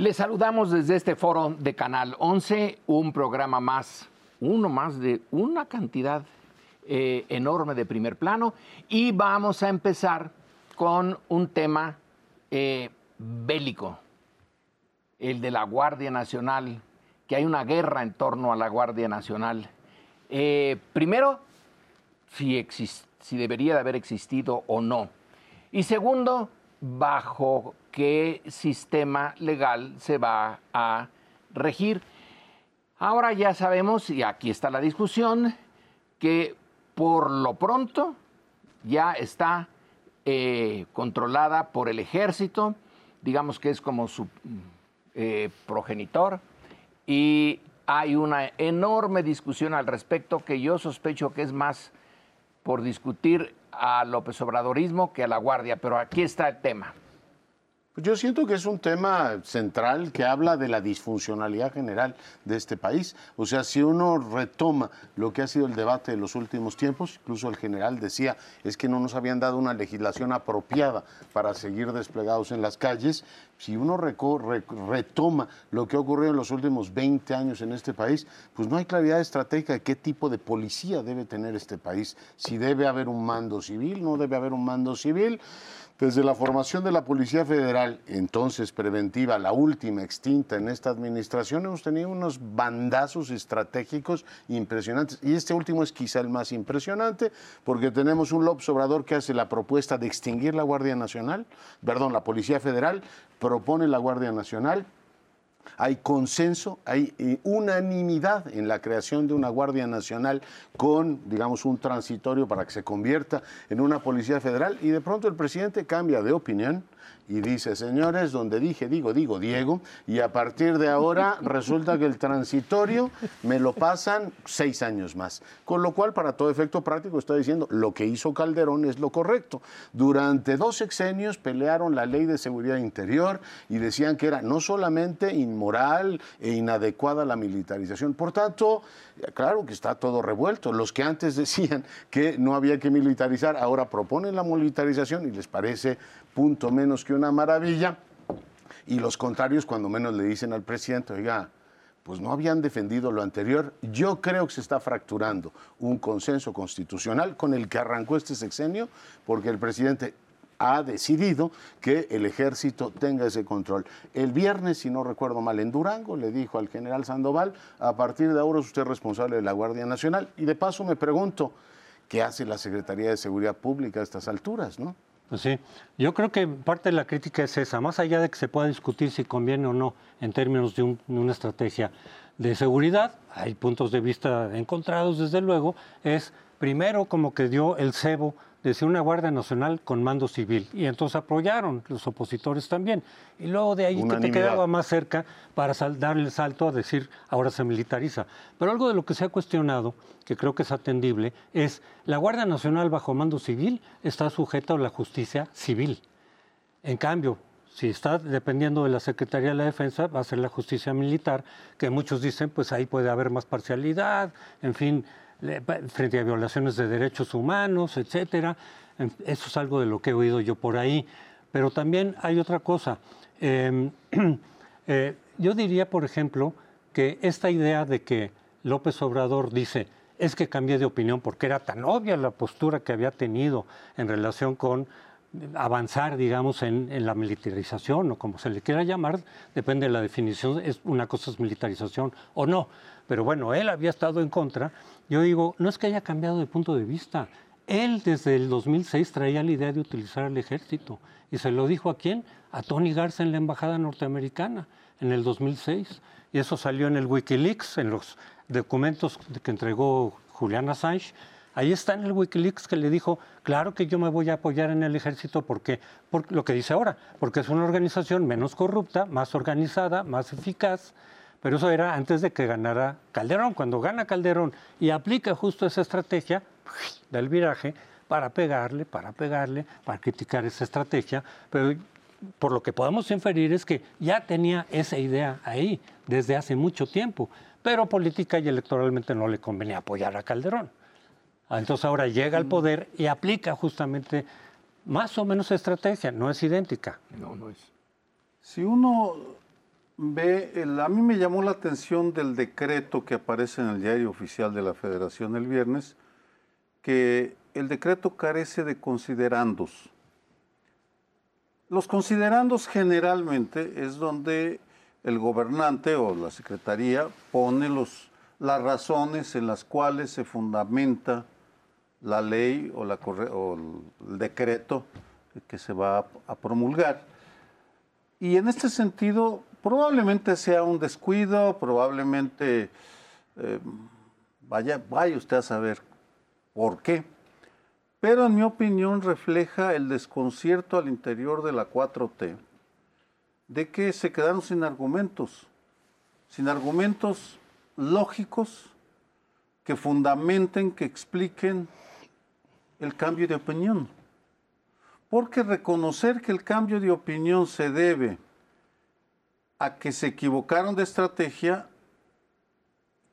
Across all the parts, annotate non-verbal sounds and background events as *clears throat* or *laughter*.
Les saludamos desde este foro de Canal 11, un programa más, uno más de una cantidad eh, enorme de primer plano, y vamos a empezar con un tema eh, bélico, el de la Guardia Nacional, que hay una guerra en torno a la Guardia Nacional. Eh, primero, si, si debería de haber existido o no. Y segundo, bajo qué sistema legal se va a regir. Ahora ya sabemos, y aquí está la discusión, que por lo pronto ya está eh, controlada por el ejército, digamos que es como su eh, progenitor, y hay una enorme discusión al respecto que yo sospecho que es más por discutir a López Obradorismo que a la Guardia, pero aquí está el tema. Yo siento que es un tema central que habla de la disfuncionalidad general de este país. O sea, si uno retoma lo que ha sido el debate de los últimos tiempos, incluso el general decía, es que no nos habían dado una legislación apropiada para seguir desplegados en las calles. Si uno retoma lo que ha ocurrido en los últimos 20 años en este país, pues no hay claridad estratégica de qué tipo de policía debe tener este país. Si debe haber un mando civil, no debe haber un mando civil. Desde la formación de la Policía Federal, entonces preventiva, la última extinta en esta administración, hemos tenido unos bandazos estratégicos impresionantes. Y este último es quizá el más impresionante, porque tenemos un López Obrador que hace la propuesta de extinguir la Guardia Nacional, perdón, la Policía Federal, propone la Guardia Nacional, hay consenso, hay eh, unanimidad en la creación de una Guardia Nacional con, digamos, un transitorio para que se convierta en una Policía Federal. Y de pronto el presidente cambia de opinión y dice, señores, donde dije, digo, digo, Diego, y a partir de ahora resulta que el transitorio me lo pasan seis años más. Con lo cual, para todo efecto práctico, está diciendo, lo que hizo Calderón es lo correcto. Durante dos sexenios pelearon la ley de seguridad interior y decían que era no solamente inmoral e inadecuada la militarización, por tanto, claro que está todo revuelto. Los que antes decían que no había que militarizar, ahora proponen la militarización y les parece punto menos que una maravilla. Y los contrarios, cuando menos le dicen al presidente, oiga, pues no habían defendido lo anterior. Yo creo que se está fracturando un consenso constitucional con el que arrancó este sexenio, porque el presidente ha decidido que el ejército tenga ese control. El viernes, si no recuerdo mal, en Durango le dijo al general Sandoval, a partir de ahora es usted responsable de la Guardia Nacional. Y de paso me pregunto, ¿qué hace la Secretaría de Seguridad Pública a estas alturas? ¿no? Pues sí, yo creo que parte de la crítica es esa, más allá de que se pueda discutir si conviene o no en términos de, una estrategia de seguridad, hay puntos de vista encontrados desde luego, es primero como que dio el cebo decía una Guardia Nacional con mando civil. Y entonces apoyaron los opositores también. Y luego de ahí que te quedaba más cerca para darle el salto a decir ahora se militariza. Pero algo de lo que se ha cuestionado, que creo que es atendible, es la Guardia Nacional bajo mando civil está sujeta a la justicia civil. En cambio, si está dependiendo de la Secretaría de la Defensa, va a ser la justicia militar, que muchos dicen, pues ahí puede haber más parcialidad, en fin, frente a violaciones de derechos humanos, etcétera. Eso es algo de lo que he oído yo por ahí. Pero también hay otra cosa. Em, *clears throat* eh, yo diría, por ejemplo, que esta idea de que López Obrador dice, es que cambié de opinión porque era tan obvia la postura que había tenido en relación con avanzar, digamos, en, la militarización o como se le quiera llamar, depende de la definición, es una cosa es militarización o no. Pero bueno, él había estado en contra yo digo, no es que haya cambiado de punto de vista. Él desde el 2006 traía la idea de utilizar el ejército. ¿Y se lo dijo a quién? A Tony Garza en la embajada norteamericana en el 2006. Y eso salió en el Wikileaks, en los documentos que entregó Julian Assange. Ahí está en el Wikileaks que le dijo, claro que yo me voy a apoyar en el ejército porque, por lo que dice ahora, porque es una organización menos corrupta, más organizada, más eficaz, pero eso era antes de que ganara Calderón. Cuando gana Calderón y aplica justo esa estrategia del viraje para pegarle, para pegarle, para criticar esa estrategia, pero por lo que podemos inferir es que ya tenía esa idea ahí desde hace mucho tiempo, pero política y electoralmente no le convenía apoyar a Calderón. Entonces ahora llega al poder y aplica justamente más o menos estrategia, no es idéntica. No, no es. Si uno Ve, a mí me llamó la atención del decreto que aparece en el diario oficial de la Federación el viernes, que el decreto carece de considerandos. Los considerandos generalmente es donde el gobernante o la secretaría pone los, las razones en las cuales se fundamenta la ley o, la, el decreto que se va a, promulgar. Y en este sentido, probablemente sea un descuido, probablemente eh, vaya, vaya usted a saber por qué pero en mi opinión refleja el desconcierto al interior de la 4T de que se quedaron sin argumentos, sin argumentos lógicos que fundamenten, que expliquen el cambio de opinión. Porque reconocer que el cambio de opinión se debe a que se equivocaron de estrategia,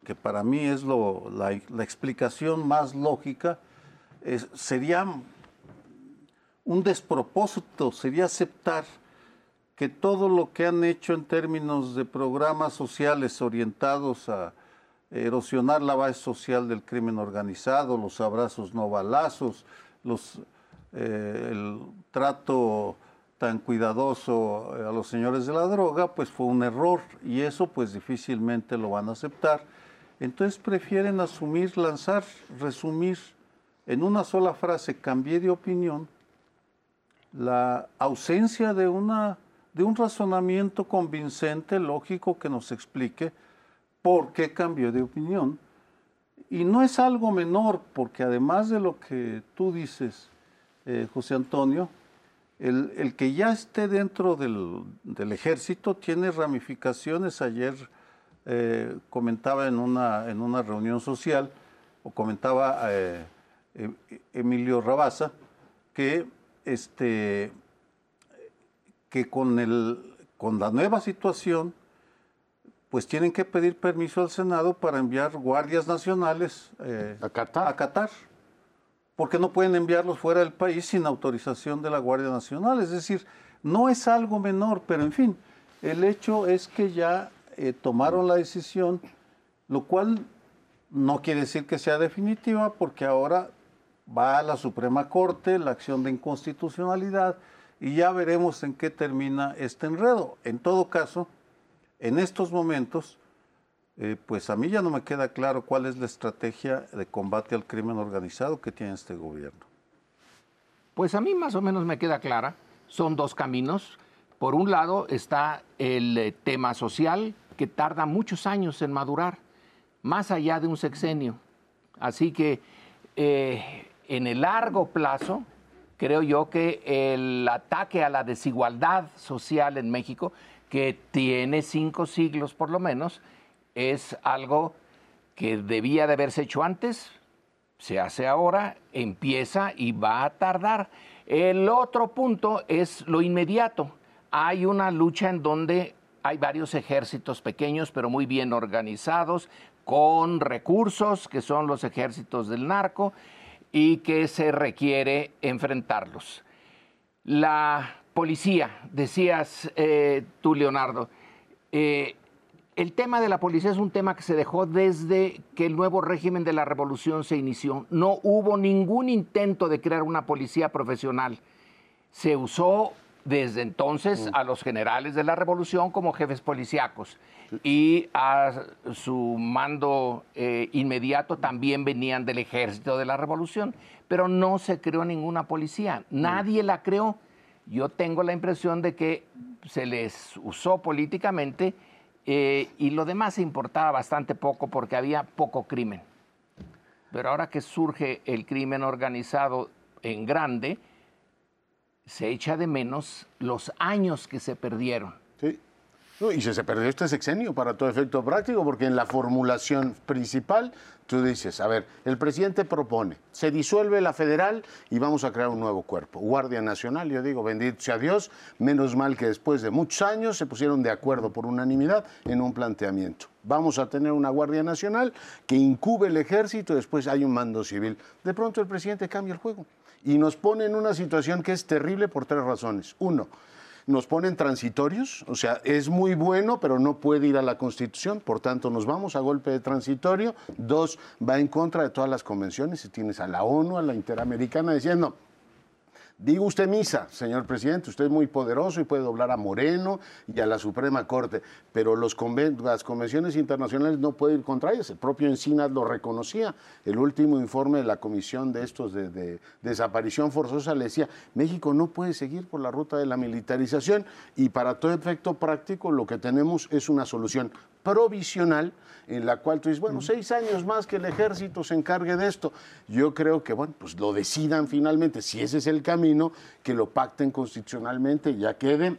que para mí es la, la explicación más lógica, sería un despropósito, sería aceptar que todo lo que han hecho en términos de programas sociales orientados a erosionar la base social del crimen organizado, los abrazos no balazos, los, eh, el trato tan cuidadoso a los señores de la droga, pues fue un error y eso pues difícilmente lo van a aceptar. Entonces prefieren asumir, lanzar, resumir en una sola frase cambié de opinión, la ausencia de, una, de un razonamiento convincente, lógico, que nos explique por qué cambió de opinión. Y no es algo menor, porque además de lo que tú dices, eh, José Antonio, el, que ya esté dentro del, ejército tiene ramificaciones. Ayer eh, comentaba en una, en una reunión social, o comentaba eh, Em, Emilio Rabasa, que, este, que con, el, con la nueva situación, pues tienen que pedir permiso al Senado para enviar guardias nacionales eh, a, Qatar. a Qatar, porque no pueden enviarlos fuera del país sin autorización de la Guardia Nacional. Es decir, no es algo menor, pero en fin, el hecho es que ya eh, tomaron la decisión, lo cual no quiere decir que sea definitiva, porque ahora va a la Suprema Corte, la acción de inconstitucionalidad, y ya veremos en qué termina este enredo. En todo caso, en estos momentos, eh, pues a mí ya no me queda claro cuál es la estrategia de combate al crimen organizado que tiene este gobierno. Pues a mí más o menos me queda clara. Son dos caminos. Por un lado está el eh, tema social, que tarda muchos años en madurar, más allá de un sexenio. Así que eh, en el largo plazo, creo yo que el ataque a la desigualdad social en México, que tiene cinco siglos por lo menos, es algo que debía de haberse hecho antes, se hace ahora, empieza y va a tardar. El otro punto es lo inmediato. Hay una lucha en donde hay varios ejércitos pequeños, pero muy bien organizados, con recursos, que son los ejércitos del narco, y que se requiere enfrentarlos. La policía, decías eh, tú, Leonardo, eh, el tema de la policía es un tema que se dejó desde que el nuevo régimen de la revolución se inició. No hubo ningún intento de crear una policía profesional. Se usó desde entonces mm. a los generales de la revolución como jefes policíacos y a su mando eh, inmediato también venían del ejército de la revolución, pero no se creó ninguna policía, mm. nadie la creó. Yo tengo la impresión de que se les usó políticamente eh, y lo demás importaba bastante poco porque había poco crimen. Pero ahora que surge el crimen organizado en grande, se echa de menos los años que se perdieron. Sí. Y se, se perdió este sexenio para todo efecto práctico, porque en la formulación principal tú dices, a ver, el presidente propone, se disuelve la federal y vamos a crear un nuevo cuerpo, Guardia Nacional, yo digo, bendito sea Dios, menos mal que después de muchos años se pusieron de acuerdo por unanimidad en un planteamiento. Vamos a tener una Guardia Nacional que incube el ejército, después hay un mando civil. De pronto el presidente cambia el juego y nos pone en una situación que es terrible por tres razones. Uno, nos ponen transitorios, o sea, es muy bueno, pero no puede ir a la Constitución, por tanto nos vamos a golpe de transitorio. Dos, va en contra de todas las convenciones, si tienes a la ONU, a la Interamericana diciendo, Diga usted misa, señor presidente, usted es muy poderoso y puede doblar a Moreno y a la Suprema Corte, pero los las convenciones internacionales no pueden ir contra ellas. El propio Encinas lo reconocía. El último informe de la Comisión de estos de, desaparición forzosa le decía, México no puede seguir por la ruta de la militarización y para todo efecto práctico lo que tenemos es una solución provisional en la cual tú dices, bueno, seis años más que el ejército se encargue de esto. Yo creo que, bueno, pues lo decidan finalmente, si ese es el camino, que lo pacten constitucionalmente y ya quede.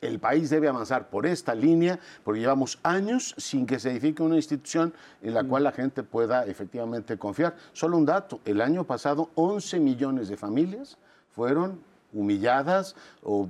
El país debe avanzar por esta línea, porque llevamos años sin que se edifique una institución en la cual la gente pueda efectivamente confiar. Solo un dato, el año pasado 11 millones de familias fueron humilladas o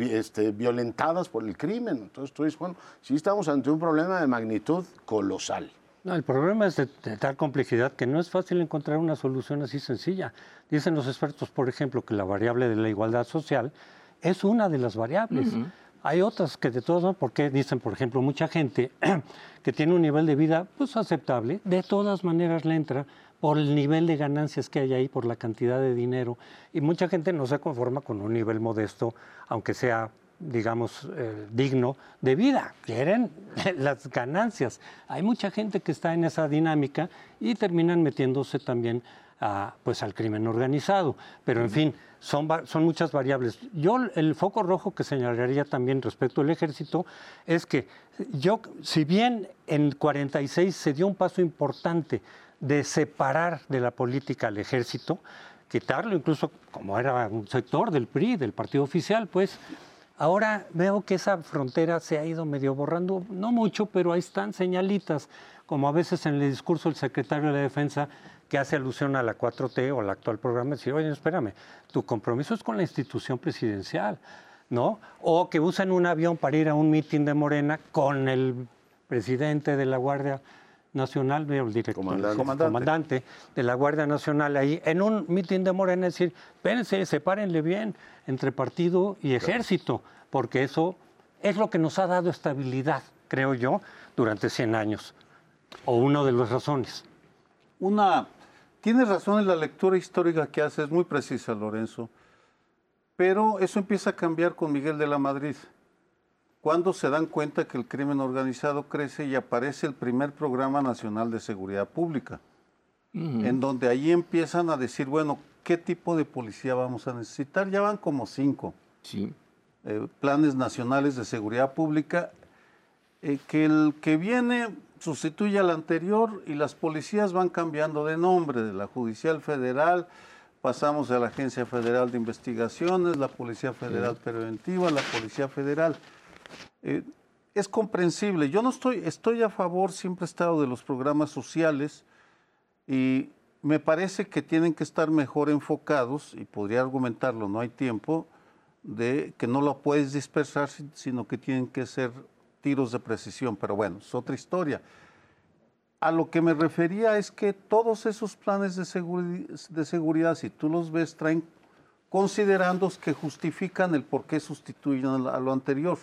este, violentadas por el crimen. Entonces tú dices, bueno, sí estamos ante un problema de magnitud colosal. No, el problema es de, tal complejidad que no es fácil encontrar una solución así sencilla. Dicen los expertos, por ejemplo, que la variable de la igualdad social es una de las variables. Hay otras que de todas maneras, porque dicen, por ejemplo, mucha gente *clears throat* que tiene un nivel de vida pues aceptable, de todas maneras le entra por el nivel de ganancias que hay ahí, por la cantidad de dinero. Y mucha gente no se conforma con un nivel modesto, aunque sea, digamos, eh, digno de vida. Quieren *laughs* las ganancias. Hay mucha gente que está en esa dinámica y terminan metiéndose también a, pues, al crimen organizado. Pero, en fin, son, son muchas variables. Yo el foco rojo que señalaría también respecto al ejército es que yo, si bien en 46 se dio un paso importante de separar de la política al ejército, quitarlo incluso como era un sector del PRI, del partido oficial, pues ahora veo que esa frontera se ha ido medio borrando, no mucho, pero ahí están señalitas, como a veces en el discurso del secretario de Defensa que hace alusión a la 4T o al actual programa, decir, oye, espérame, tu compromiso es con la institución presidencial, ¿no? O que usan un avión para ir a un mitin de Morena con el presidente de la Guardia Nacional, el director, comandante. de la Guardia Nacional ahí, en un mitin de Morena, decir, espérense, sepárenle bien entre partido y ejército, porque eso es lo que nos ha dado estabilidad, creo yo, durante 100 años, o una de las razones. Una, tienes razón en la lectura histórica que haces, muy precisa, Lorenzo, pero eso empieza a cambiar con Miguel de la Madrid cuando se dan cuenta que el crimen organizado crece y aparece el primer Programa Nacional de Seguridad Pública, en donde ahí empiezan a decir, bueno, ¿qué tipo de policía vamos a necesitar? Ya van como cinco eh, planes nacionales de seguridad pública, eh, que el que viene sustituye al anterior y las policías van cambiando de nombre, de la Judicial Federal, pasamos a la Agencia Federal de Investigaciones, la Policía Federal Preventiva, la Policía Federal. Eh, es comprensible. Yo no estoy, estoy a favor, siempre he estado de los programas sociales y me parece que tienen que estar mejor enfocados, y podría argumentarlo, no hay tiempo, de que no lo puedes dispersar, sino que tienen que ser tiros de precisión. Pero bueno, es otra historia. A lo que me refería es que todos esos planes de, de seguridad, si tú los ves, traen considerandos que justifican el por qué sustituyen a lo anterior.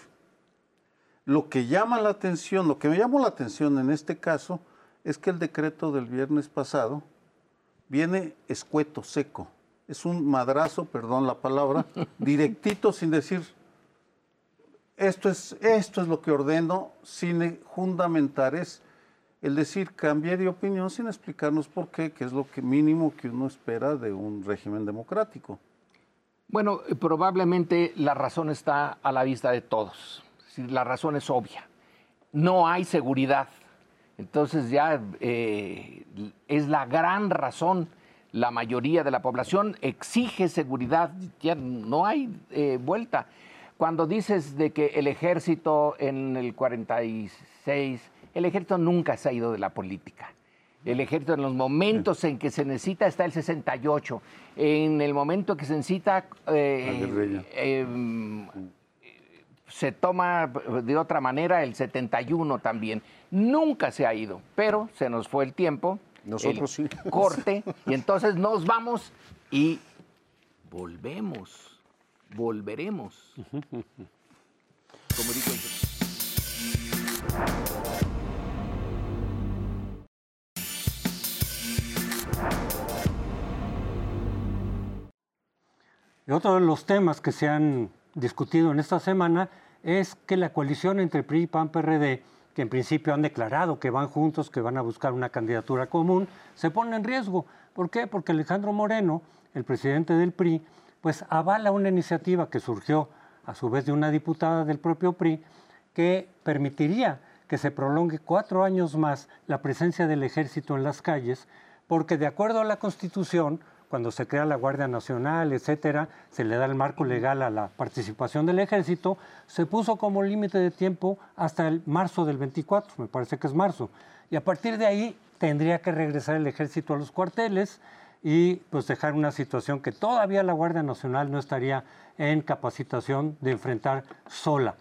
Lo que llama la atención, lo que me llamó la atención en este caso, es que el decreto del viernes pasado viene escueto, seco. Es un madrazo, perdón la palabra, *laughs* directito sin decir, esto es, esto es lo que ordeno, sin fundamentar, es el decir cambié de opinión sin explicarnos por qué, que es lo que mínimo que uno espera de un régimen democrático. Bueno, probablemente la razón está a la vista de todos la razón es obvia. No hay seguridad. Entonces ya eh, es la gran razón. La mayoría de la población exige seguridad. Ya no hay eh, vuelta. Cuando dices de que el ejército en el 46, el ejército nunca se ha ido de la política. El ejército en los momentos en que se necesita está el 68. En el momento que se necesita eh, se toma de otra manera el 71 también. Nunca se ha ido, pero se nos fue el tiempo. Nosotros sí. *laughs* Corte, y entonces nos vamos y volvemos. volveremos. Como dijo Y otro de los temas que se han discutido en esta semana es que la coalición entre PRI y PAN-PRD, que en principio han declarado que van juntos, que van a buscar una candidatura común, se pone en riesgo. ¿Por qué? Porque Alejandro Moreno, el presidente del PRI, pues avala una iniciativa que surgió a su vez de una diputada del propio PRI que permitiría que se prolongue cuatro años más la presencia del ejército en las calles, porque de acuerdo a la Constitución, cuando se crea la Guardia Nacional, etcétera, se le da el marco legal a la participación del ejército, se puso como límite de tiempo hasta el marzo del 24, me parece que es marzo. Y a partir de ahí tendría que regresar el ejército a los cuarteles y pues dejar una situación que todavía la Guardia Nacional no estaría en capacitación de enfrentar sola.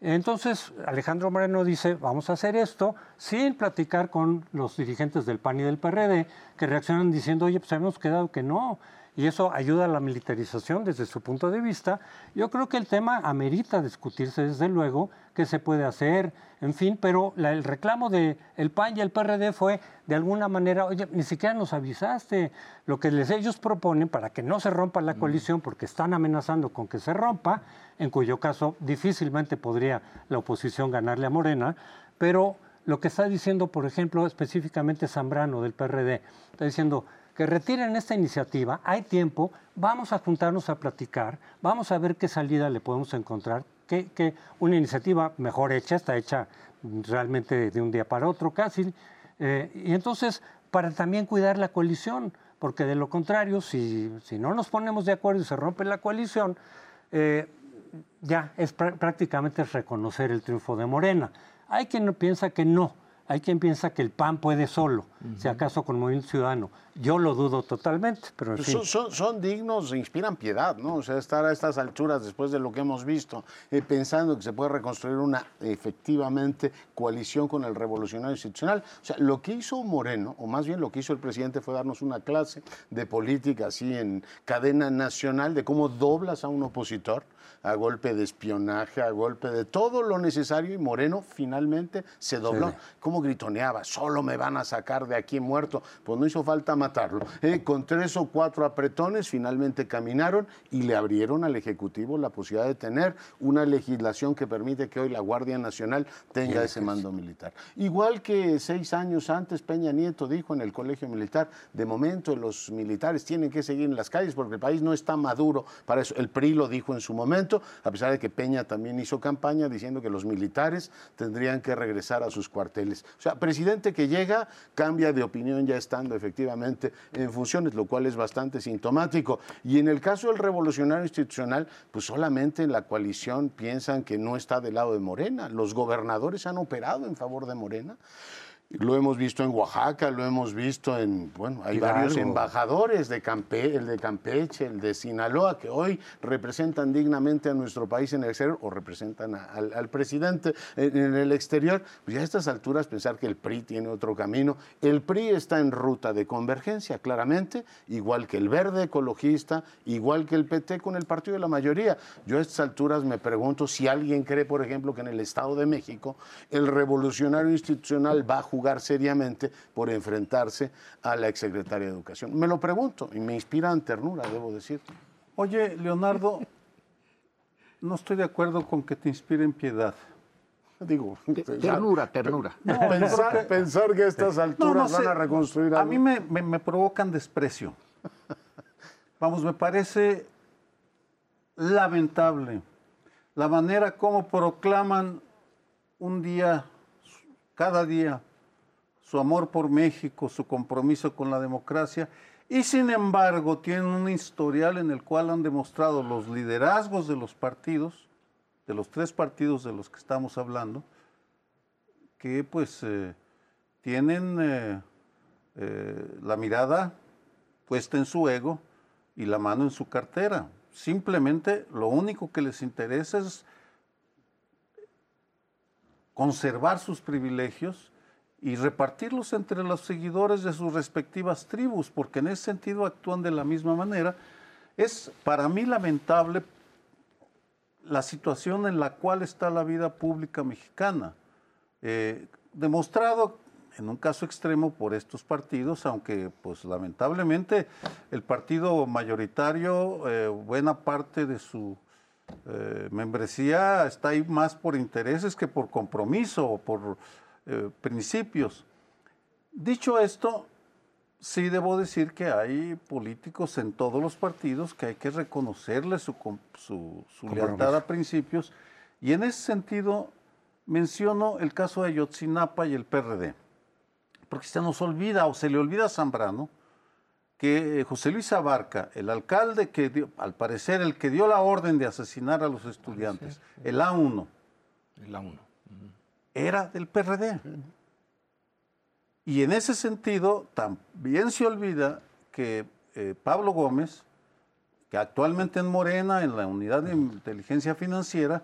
Entonces Alejandro Moreno dice, vamos a hacer esto sin platicar con los dirigentes del PAN y del PRD, que reaccionan diciendo, oye, pues habíamos quedado que no. Y eso ayuda a la militarización desde su punto de vista. Yo creo que el tema amerita discutirse desde luego, qué se puede hacer, en fin, pero el reclamo del el PAN y el PRD fue de alguna manera, oye, ni siquiera nos avisaste lo que les, ellos proponen para que no se rompa la coalición, porque están amenazando con que se rompa, en cuyo caso difícilmente podría la oposición ganarle a Morena, pero lo que está diciendo, por ejemplo, específicamente Zambrano del PRD, está diciendo que retiren esta iniciativa, hay tiempo, vamos a juntarnos a platicar, vamos a ver qué salida le podemos encontrar, que, una iniciativa mejor hecha, está hecha realmente de un día para otro casi, eh, y entonces para también cuidar la coalición, porque de lo contrario, si, no nos ponemos de acuerdo y se rompe la coalición, eh, ya es prácticamente reconocer el triunfo de Morena. Hay quien piensa que no, hay quien piensa que el PAN puede solo, si acaso con Movimiento Ciudadano. Yo lo dudo totalmente, pero en fin. son, son, dignos, inspiran piedad, ¿no? O sea, estar a estas alturas después de lo que hemos visto, eh, pensando que se puede reconstruir una efectivamente coalición con el revolucionario institucional. O sea, lo que hizo Moreno, o más bien lo que hizo el presidente, fue darnos una clase de política así en cadena nacional de cómo doblas a un opositor a golpe de espionaje, a golpe de todo lo necesario y Moreno finalmente se dobló. ¿Cómo gritoneaba? Solo me van a sacar de aquí muerto. Pues no hizo falta matarlo. Eh, con tres o cuatro apretones finalmente caminaron y le abrieron al Ejecutivo la posibilidad de tener una legislación que permite que hoy la Guardia Nacional tenga ese mando militar. Igual que seis años antes Peña Nieto dijo en el Colegio Militar, de momento los militares tienen que seguir en las calles porque el país no está maduro para eso. El PRI lo dijo en su momento a pesar de que Peña también hizo campaña diciendo que los militares tendrían que regresar a sus cuarteles. O sea, presidente que llega cambia de opinión ya estando efectivamente en funciones, lo cual es bastante sintomático. Y en el caso del revolucionario institucional, pues solamente la coalición piensan que no está del lado de Morena. Los gobernadores han operado en favor de Morena. Lo hemos visto en Oaxaca, lo hemos visto en, bueno, hay varios embajadores de Campe, el de Campeche, el de Sinaloa, que hoy representan dignamente a nuestro país en el exterior o representan al, presidente en, el exterior. Pues ya a estas alturas pensar que el PRI tiene otro camino. El PRI está en ruta de convergencia, claramente, igual que el verde ecologista, igual que el PT con el partido de la mayoría. Yo a estas alturas me pregunto si alguien cree, por ejemplo, que en el Estado de México el revolucionario institucional va a jugar seriamente por enfrentarse a la exsecretaria de Educación. Me lo pregunto y me inspiran ternura, debo decir. Oye, Leonardo, no estoy de acuerdo con que te inspiren piedad. Digo, ternura, ternura. pensar, que a estas alturas van a reconstruir algo. A mí me, me provocan desprecio. Vamos, me parece lamentable la manera como proclaman un día, cada día, su amor por México, su compromiso con la democracia, y sin embargo tienen un historial en el cual han demostrado los liderazgos de los partidos, de los tres partidos de los que estamos hablando, que pues eh, tienen eh, eh, la mirada puesta en su ego y la mano en su cartera. Simplemente lo único que les interesa es conservar sus privilegios y repartirlos entre los seguidores de sus respectivas tribus, porque en ese sentido actúan de la misma manera. Es para mí lamentable la situación en la cual está la vida pública mexicana. Eh, demostrado en un caso extremo por estos partidos, aunque pues lamentablemente el partido mayoritario, eh, buena parte de su eh, membresía está ahí más por intereses que por compromiso o por principios. Dicho esto, sí debo decir que hay políticos en todos los partidos que hay que reconocerles su, su, lealtad a principios. Y en ese sentido menciono el caso de Ayotzinapa y el PRD. Porque se nos olvida o se le olvida a Zambrano que eh, José Luis Abarca, el alcalde que al parecer el que dio la orden de asesinar a los estudiantes, el A1, el A1. Era del PRD. Y en ese sentido, también se olvida que eh, Pablo Gómez, que actualmente en Morena, en la unidad de inteligencia financiera,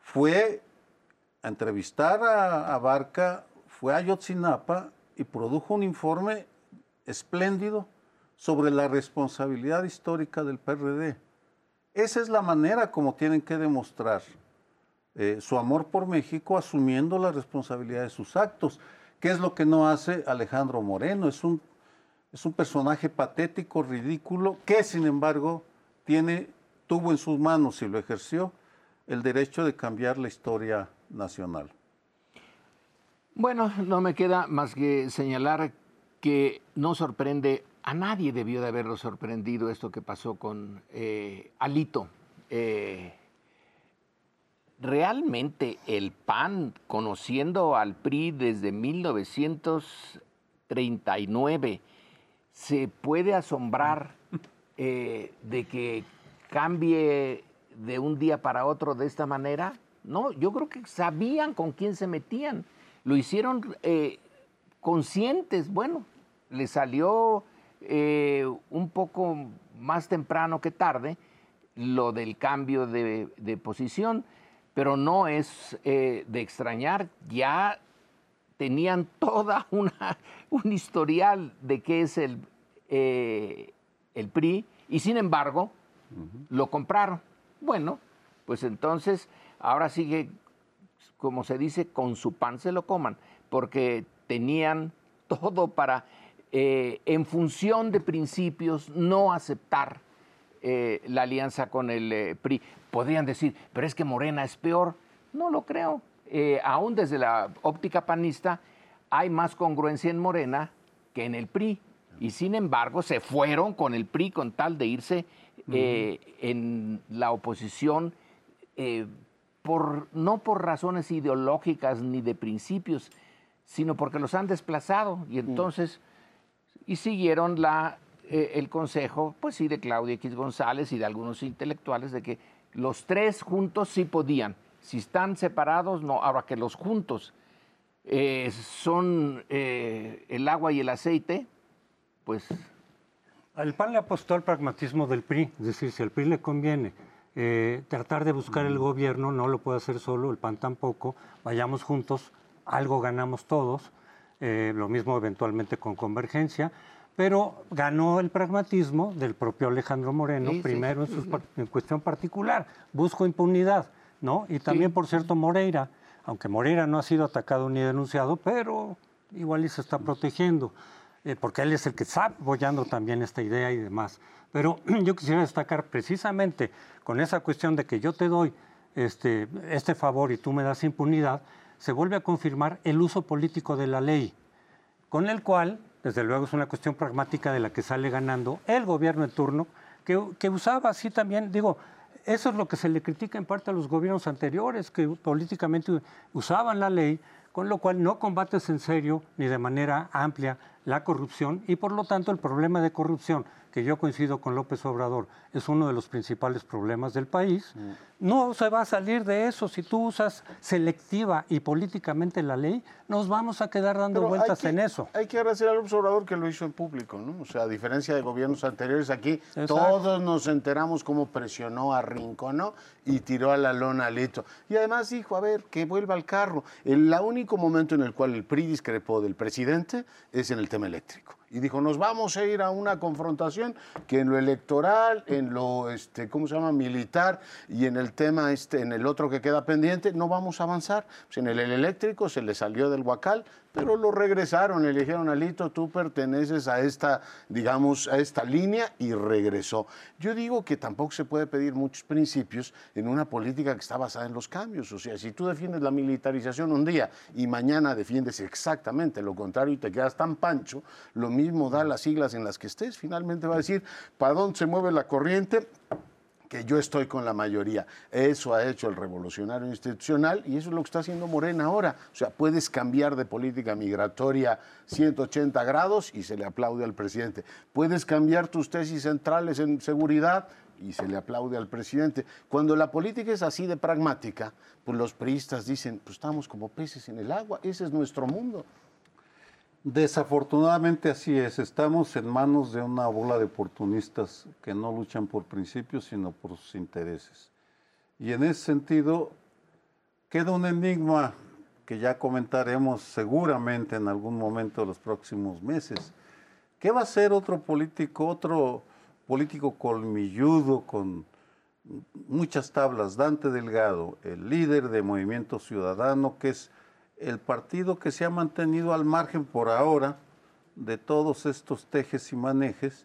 fue a entrevistar a, Barca, fue a Yotzinapa y produjo un informe espléndido sobre la responsabilidad histórica del PRD. Esa es la manera como tienen que demostrar eh, su amor por México asumiendo la responsabilidad de sus actos. ¿Qué es lo que no hace Alejandro Moreno? Es un, es un personaje patético, ridículo, que sin embargo tiene, tuvo en sus manos y lo ejerció el derecho de cambiar la historia nacional. Bueno, no me queda más que señalar que no sorprende, a nadie debió de haberlo sorprendido esto que pasó con eh, Alito. Eh, realmente el PAN, conociendo al PRI desde 1939, se puede asombrar *laughs* eh, de que cambie de un día para otro de esta manera? No, yo creo que sabían con quién se metían. Lo hicieron eh, conscientes. Bueno, le salió eh, un poco más temprano que tarde lo del cambio de posición pero no es eh, de extrañar, ya tenían *laughs* toda una, un historial de qué es el, eh, el PRI y sin embargo lo compraron. Bueno, pues entonces ahora sigue, como se dice, con su pan se lo coman, porque tenían todo para, eh, en función de principios, no aceptar la alianza con el PRI podrían decir, pero es que Morena es peor. No lo creo. Eh, aún desde la óptica panista hay más congruencia en Morena que en el PRI. Y sin embargo se fueron con el PRI con tal de irse eh, en la oposición, eh, por, no por razones ideológicas ni de principios, sino porque los han desplazado. Y entonces, y siguieron la, el consejo, pues sí, de Claudia X González y de algunos intelectuales de que los tres juntos sí podían. Si están separados, no. Ahora que los juntos eh, son eh, el agua y el aceite, pues... El PAN le apostó al pragmatismo del PRI, es decir, si al PRI le conviene eh, tratar de buscar el gobierno, no lo puede hacer solo, el PAN tampoco, vayamos juntos, algo ganamos todos, lo mismo eventualmente con convergencia, pero ganó el pragmatismo del propio Alejandro Moreno, primero en, cuestión particular, busco impunidad, ¿no? Y también, por cierto, Moreira, aunque Moreira no ha sido atacado ni denunciado, pero igual y se está protegiendo, eh, porque él es el que está apoyando también esta idea y demás. Pero *clears throat* yo quisiera destacar precisamente con esa cuestión de que yo te doy este, este favor y tú me das impunidad, se vuelve a confirmar el uso político de la ley, con el cual desde luego es una cuestión pragmática de la que sale ganando el gobierno en turno, que, usaba así también, digo, eso es lo que se le critica en parte a los gobiernos anteriores, que políticamente usaban la ley, con lo cual no combates en serio ni de manera amplia la corrupción y por lo tanto el problema de corrupción que yo coincido con López Obrador, es uno de los principales problemas del país, mm. no se va a salir de eso. Si tú usas selectiva y políticamente la ley, nos vamos a quedar dando vueltas en eso. Hay que agradecer a López Obrador que lo hizo en público, ¿no? O sea, a diferencia de gobiernos anteriores, aquí todos nos enteramos cómo presionó a Rincono y tiró a la lona a Lito. Y además dijo, a ver, que vuelva al carro. El único momento en el cual el PRI discrepó del presidente es en el tema eléctrico y dijo, nos vamos a ir a una confrontación que en lo electoral, en lo, este, ¿cómo se llama?, militar y en el tema, este, en el otro que queda pendiente, no vamos a avanzar. Pues en el eléctrico se le salió del huacal, pero lo regresaron, le Alito, tú perteneces a esta, digamos, a esta línea y regresó. Yo digo que tampoco se puede pedir muchos principios en una política que está basada en los cambios. O sea, si tú defiendes la militarización un día y mañana defiendes exactamente lo contrario y te quedas tan pancho, lo mismo da las siglas en las que estés. Finalmente va a decir, ¿para dónde se mueve la corriente? Que yo estoy con la mayoría. Eso ha hecho el revolucionario institucional y eso es lo que está haciendo Morena ahora. O sea, puedes cambiar de política migratoria 180 grados y se le aplaude al presidente. Puedes cambiar tus tesis centrales en seguridad y se le aplaude al presidente. Cuando la política es así de pragmática, pues los priistas dicen, pues estamos como peces en el agua, ese es nuestro mundo. Desafortunadamente así es, estamos en manos de una bola de oportunistas que no luchan por principios, sino por sus intereses. Y en ese sentido, queda un enigma que ya comentaremos seguramente en algún momento de los próximos meses. ¿Qué va a ser otro político, otro político colmilludo con muchas tablas, Dante Delgado, el líder de Movimiento Ciudadano, que es el partido que se ha mantenido al margen por ahora de todos estos tejes y manejes,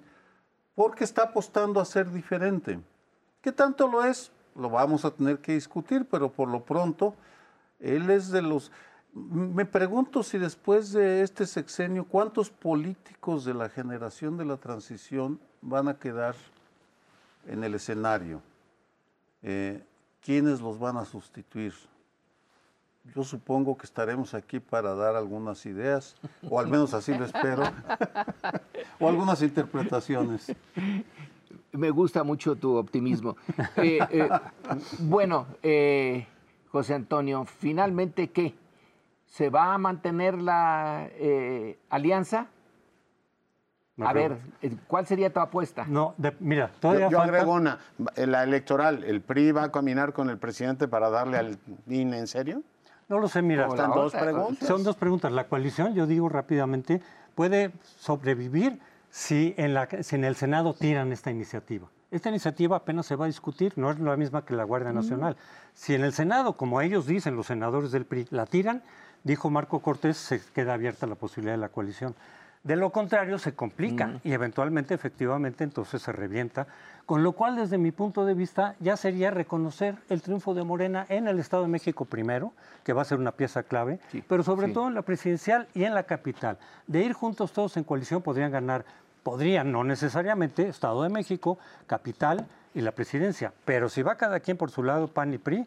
porque está apostando a ser diferente. ¿Qué tanto lo es? Lo vamos a tener que discutir, pero por lo pronto, él es de los... Me pregunto si después de este sexenio, ¿cuántos políticos de la generación de la transición van a quedar en el escenario? Eh, ¿Quiénes los van a sustituir? Yo supongo que estaremos aquí para dar algunas ideas, o al menos así lo espero, *laughs* o algunas interpretaciones. Me gusta mucho tu optimismo. Eh, eh, bueno, eh, José Antonio, finalmente, ¿qué? ¿Se va a mantener la alianza? a ver, ¿cuál sería tu apuesta? No, mira, todavía yo, yo agrego una, la electoral, ¿el PRI va a caminar con el presidente para darle al INE en serio? No lo sé, mira. dos preguntas. Son dos preguntas. La coalición, yo digo rápidamente, puede sobrevivir si en, la, si en el Senado tiran esta iniciativa. Esta iniciativa apenas se va a discutir, no es la misma que la Guardia Nacional. Si en el Senado, como ellos dicen, los senadores del PRI, la tiran, dijo Marco Cortés, se queda abierta la posibilidad de la coalición. De lo contrario, se complica y eventualmente, efectivamente, entonces se revienta. Con lo cual, desde mi punto de vista, ya sería reconocer el triunfo de Morena en el Estado de México primero, que va a ser una pieza clave, pero sobre todo en la presidencial y en la capital. De ir juntos todos en coalición podrían ganar, podrían, no necesariamente, Estado de México, capital y la presidencia. Pero si va cada quien por su lado, PAN y PRI,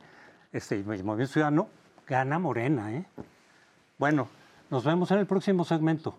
este, y Movimiento Ciudadano, gana Morena. ¿eh? Bueno, nos vemos en el próximo segmento.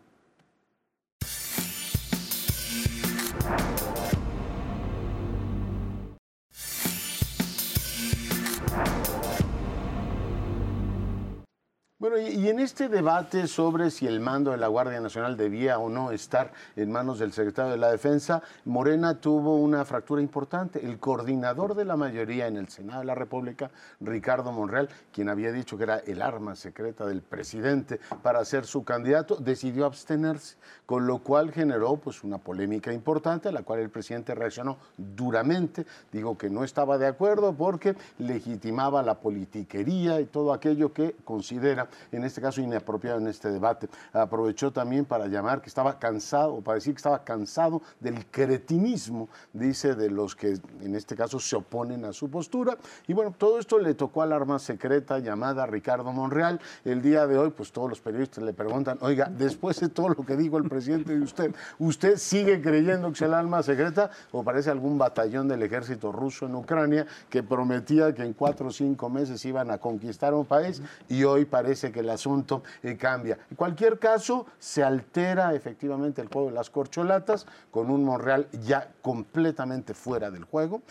Y, en este debate sobre si el mando de la Guardia Nacional debía o no estar en manos del secretario de la Defensa, Morena tuvo una fractura importante. El coordinador de la mayoría en el Senado de la República, Ricardo Monreal, quien había dicho que era el arma secreta del presidente para ser su candidato, decidió abstenerse, con lo cual generó pues una polémica importante a la cual el presidente reaccionó duramente. Digo que no estaba de acuerdo porque legitimaba la politiquería y todo aquello que considera en este caso inapropiado en este debate. Aprovechó también para llamar que estaba cansado, para decir que estaba cansado del cretinismo, dice, de los que en este caso se oponen a su postura. Y bueno, todo esto le tocó al arma secreta llamada Ricardo Monreal. El día de hoy, pues todos los periodistas le preguntan, oiga, después de todo lo que dijo el presidente de usted, ¿usted sigue creyendo que es el arma secreta o parece algún batallón del ejército ruso en Ucrania que prometía que en cuatro o cinco meses iban a conquistar un país y hoy parece que el asunto eh, cambia. En cualquier caso, se altera efectivamente el juego de las corcholatas con un Monreal ya completamente fuera del juego.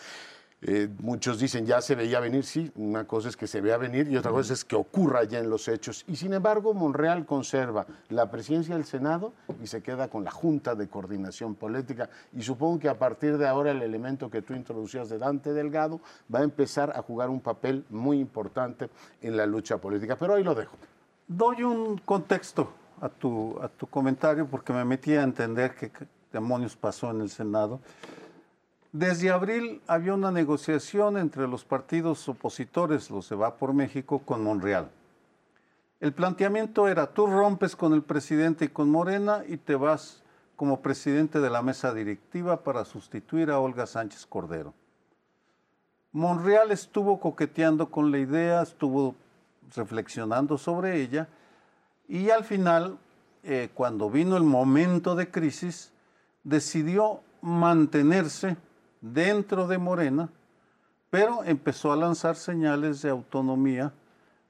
Eh, muchos dicen ya se veía venir, sí, una cosa es que se vea venir y otra cosa es que ocurra ya en los hechos. Y sin embargo, Monreal conserva la presidencia del Senado y se queda con la Junta de Coordinación Política. Y supongo que a partir de ahora el elemento que tú introducías de Dante Delgado va a empezar a jugar un papel muy importante en la lucha política. Pero ahí lo dejo. Doy un contexto a tu, a tu comentario porque me metí a entender qué demonios pasó en el Senado. Desde abril había una negociación entre los partidos opositores, los de Va por México, con Monreal. El planteamiento era, tú rompes con el presidente y con Morena y te vas como presidente de la mesa directiva para sustituir a Olga Sánchez Cordero. Monreal estuvo coqueteando con la idea, estuvo reflexionando sobre ella. Y al final, eh, cuando vino el momento de crisis, decidió mantenerse dentro de Morena, pero empezó a lanzar señales de autonomía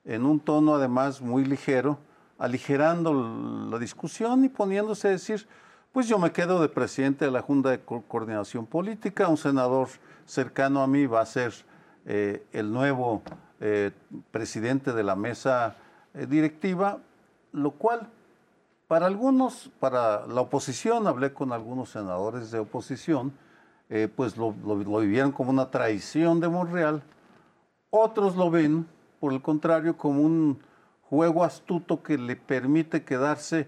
en un tono además muy ligero, aligerando la discusión y poniéndose a decir, pues yo me quedo de presidente de la Junta de Coordinación Política, un senador cercano a mí va a ser eh, el nuevo eh, presidente de la mesa directiva, lo cual para algunos, para la oposición, hablé con algunos senadores de oposición, eh, pues lo, vivieron como una traición de Monreal. Otros lo ven, por el contrario, como un juego astuto que le permite quedarse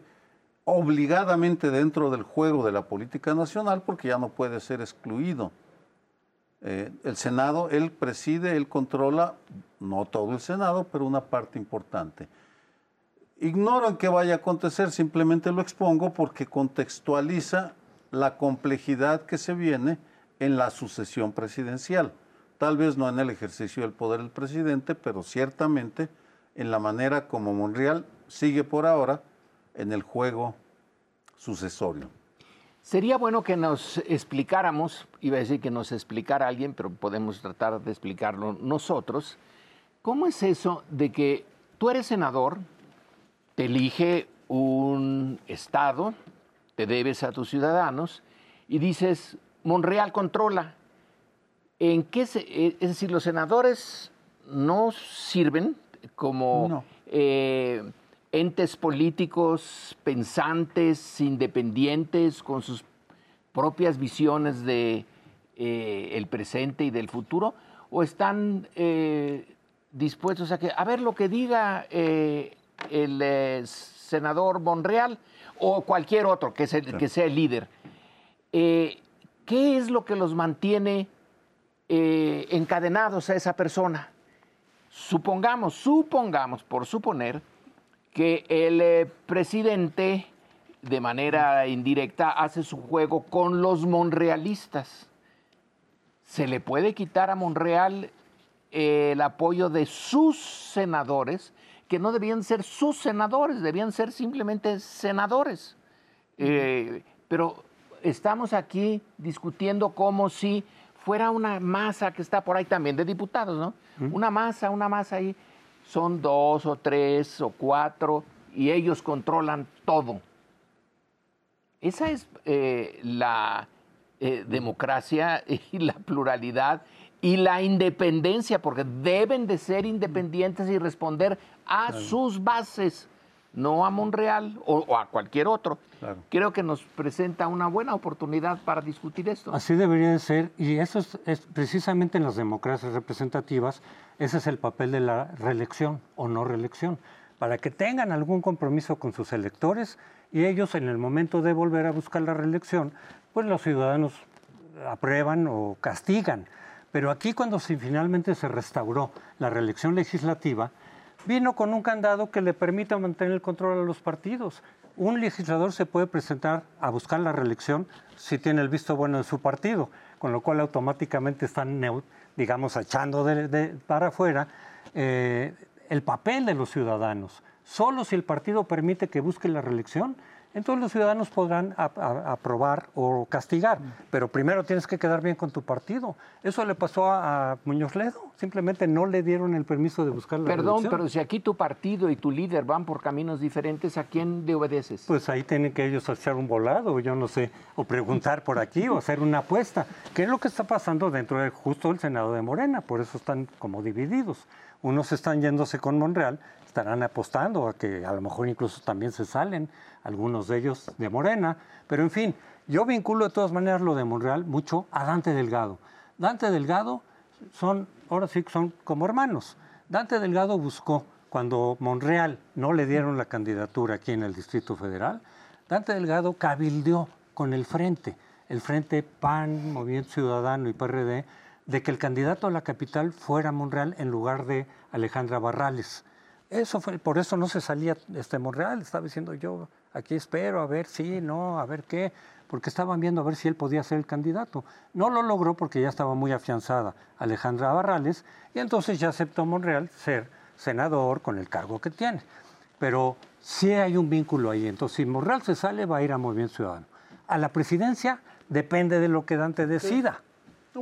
obligadamente dentro del juego de la política nacional porque ya no puede ser excluido. Eh, el Senado, él preside, él controla, no todo el Senado, pero una parte importante. Ignoro en qué vaya a acontecer, simplemente lo expongo porque contextualiza la complejidad que se viene en la sucesión presidencial. Tal vez no en el ejercicio del poder del presidente, pero ciertamente en la manera como Monreal sigue por ahora en el juego sucesorio. Sería bueno que nos explicáramos, iba a decir que nos explicara alguien, pero podemos tratar de explicarlo nosotros, ¿cómo es eso de que tú eres senador, te elige un Estado, te debes a tus ciudadanos y dices, Monreal controla. ¿En qué se, eh, es decir, los senadores no sirven como eh, entes políticos pensantes, independientes, con sus propias visiones de eh, el presente y del futuro, o están dispuestos a que a ver lo que diga el eh, senador Monreal o cualquier otro que, que sea el líder. Eh, ¿Qué es lo que los mantiene eh, encadenados a esa persona? Supongamos, supongamos, por suponer, que el presidente de manera indirecta hace su juego con los monrealistas. ¿Se le puede quitar a Monreal el apoyo de sus senadores que no debían ser sus senadores, debían ser simplemente senadores. Eh, pero estamos aquí discutiendo como si fuera una masa que está por ahí también de diputados, ¿no? Una masa, una masa ahí. Son dos o tres o cuatro y ellos controlan todo. Esa es eh, la eh, democracia *laughs* y la pluralidad y la independencia, porque deben de ser independientes y responder a sus bases, no a Monreal o, a cualquier otro. Creo que nos presenta una buena oportunidad para discutir esto. Así debería de ser, y eso es, precisamente en las democracias representativas, ese es el papel de la reelección o no reelección, para que tengan algún compromiso con sus electores y ellos en el momento de volver a buscar la reelección, pues los ciudadanos aprueban o castigan pero aquí cuando finalmente se restauró la reelección legislativa, vino con un candado que le permite mantener el control a los partidos. Un legislador se puede presentar a buscar la reelección si tiene el visto bueno de su partido, con lo cual automáticamente están, digamos, echando para afuera eh, el papel de los ciudadanos. Solo si el partido permite que busque la reelección, entonces los ciudadanos podrán aprobar o castigar, pero primero tienes que quedar bien con tu partido. Eso le pasó a, Muñoz Ledo, simplemente no le dieron el permiso de buscar la Perdón, pero si aquí tu partido y tu líder van por caminos diferentes, ¿a quién le obedeces? Pues ahí tienen que ellos hacer un volado, yo no sé, o preguntar por aquí, o hacer una apuesta. ¿Qué es lo que está pasando dentro de justo el Senado de Morena? Por eso están como divididos. Unos están yéndose con Monreal, estarán apostando a que a lo mejor incluso también se salen algunos de ellos de Morena, pero en fin, yo vinculo de todas maneras lo de Monreal mucho a Dante Delgado. Dante Delgado son, ahora sí son como hermanos. Dante Delgado buscó cuando Monreal no le dieron la candidatura aquí en el Distrito Federal, Dante Delgado cabildeó con el frente, el frente PAN, Movimiento Ciudadano y PRD, de que el candidato a la capital fuera Monreal en lugar de Alejandra Barrales. Eso fue, por eso no se salía este Monreal, estaba diciendo yo, aquí espero, a ver si, no, a ver qué, porque estaban viendo a ver si él podía ser el candidato. No lo logró porque ya estaba muy afianzada Alejandra Barrales y entonces ya aceptó Monreal ser senador con el cargo que tiene. Pero sí hay un vínculo ahí. Entonces, si Monreal se sale, va a ir a Movimiento Ciudadano. A la presidencia depende de lo que Dante decida.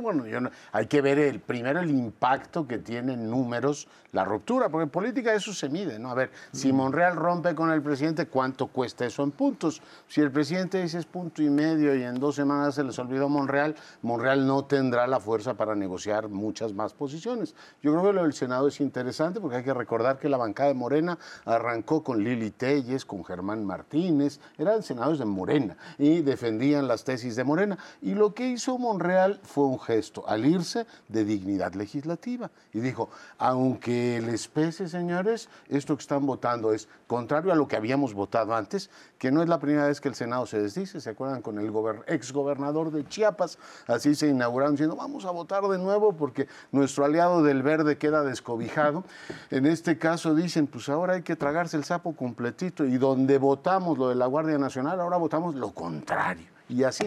Bueno, hay que ver el, primero el impacto que tiene en números la ruptura, porque en política eso se mide, ¿no? A ver, si Monreal rompe con el presidente, ¿cuánto cuesta eso en puntos? Si el presidente dice es punto y medio y en dos semanas se les olvidó Monreal, Monreal no tendrá la fuerza para negociar muchas más posiciones. Yo creo que lo del Senado es interesante porque hay que recordar que la bancada de Morena arrancó con Lili Telles, con Germán Martínez, eran senadores de Morena y defendían las tesis de Morena. Y lo que hizo Monreal fue un gesto al irse de dignidad legislativa. Y dijo, aunque les pese, señores, esto que están votando es contrario a lo que habíamos votado antes, que no es la primera vez que el Senado se desdice, ¿se acuerdan con el exgobernador de Chiapas? Así se inauguraron diciendo, vamos a votar de nuevo porque nuestro aliado del verde queda descobijado. En este caso dicen, pues ahora hay que tragarse el sapo completito y donde votamos lo de la Guardia Nacional, ahora votamos lo contrario. Y así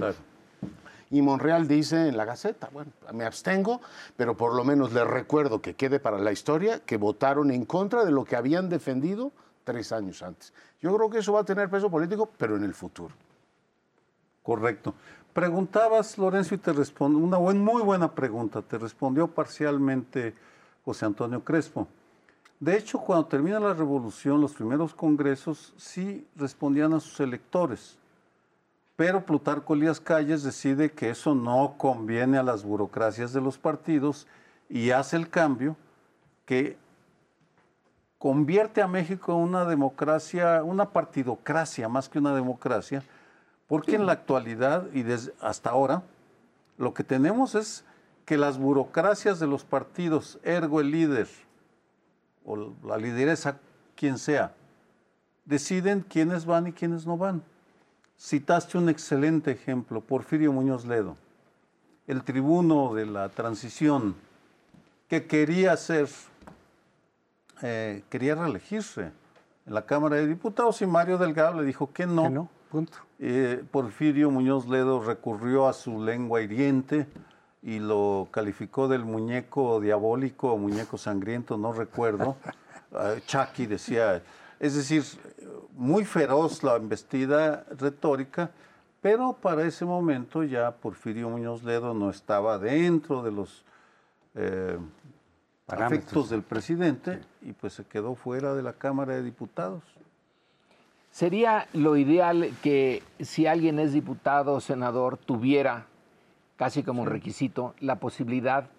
y Monreal dice en la Gaceta, bueno, me abstengo, pero por lo menos les recuerdo que quede para la historia que votaron en contra de lo que habían defendido tres años antes. Yo creo que eso va a tener peso político, pero en el futuro. Correcto. Preguntabas, Lorenzo, y te respondo, una muy buena pregunta. Te respondió parcialmente José Antonio Crespo. De hecho, cuando termina la revolución, los primeros congresos sí respondían a sus electores. Pero Plutarco Elías Calles decide que eso no conviene a las burocracias de los partidos y hace el cambio que convierte a México en una democracia, una partidocracia más que una democracia, porque en la actualidad y hasta ahora lo que tenemos es que las burocracias de los partidos, ergo el líder o la lideresa, quien sea, deciden quiénes van y quiénes no van. Citaste un excelente ejemplo, Porfirio Muñoz Ledo, el tribuno de la transición, que quería ser, eh, quería reelegirse en la Cámara de Diputados y Mario Delgado le dijo que no. Que no, punto. Eh, Porfirio Muñoz Ledo recurrió a su lengua hiriente y lo calificó del muñeco diabólico o muñeco sangriento, no recuerdo. Uh, *laughs* Chucky decía, es decir, muy feroz la embestida retórica, pero para ese momento ya Porfirio Muñoz Ledo no estaba dentro de los eh, afectos del presidente y pues se quedó fuera de la Cámara de Diputados. Sería lo ideal que si alguien es diputado o senador tuviera casi como requisito la posibilidad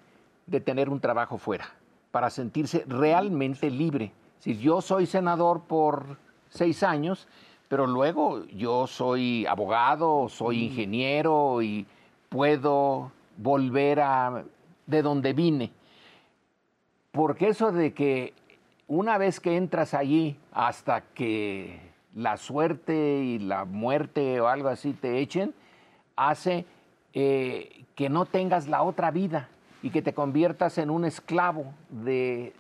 de tener un trabajo fuera para sentirse realmente libre. Si yo soy senador por seis años, pero luego yo soy abogado, soy mm. ingeniero y puedo volver a de donde vine. Porque eso de que una vez que entras allí hasta que la suerte y la muerte o algo así te echen, hace eh, que no tengas la otra vida y que te conviertas en un esclavo del,